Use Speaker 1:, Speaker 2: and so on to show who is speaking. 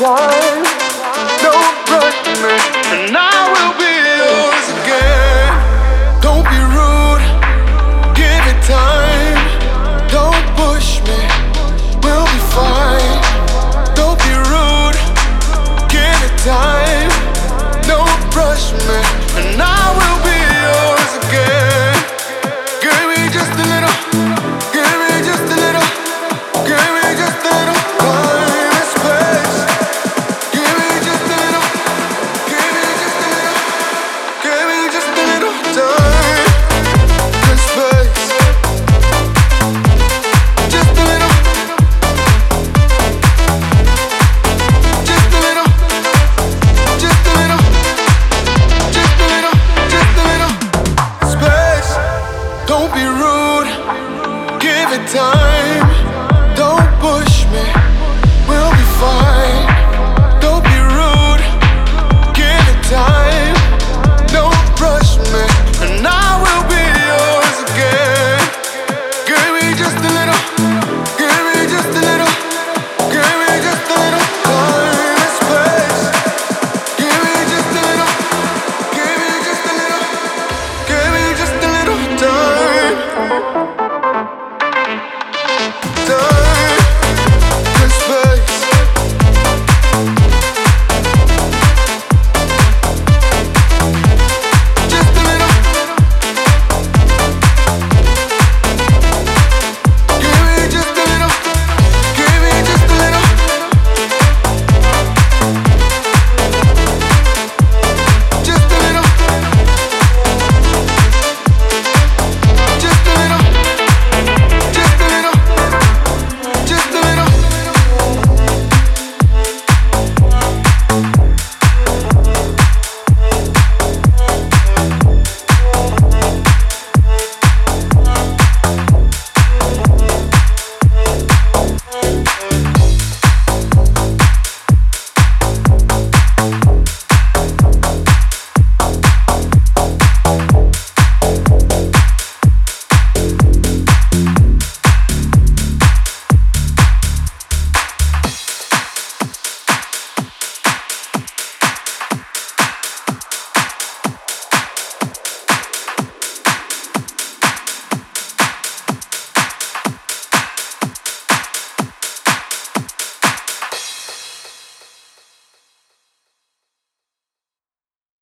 Speaker 1: one. time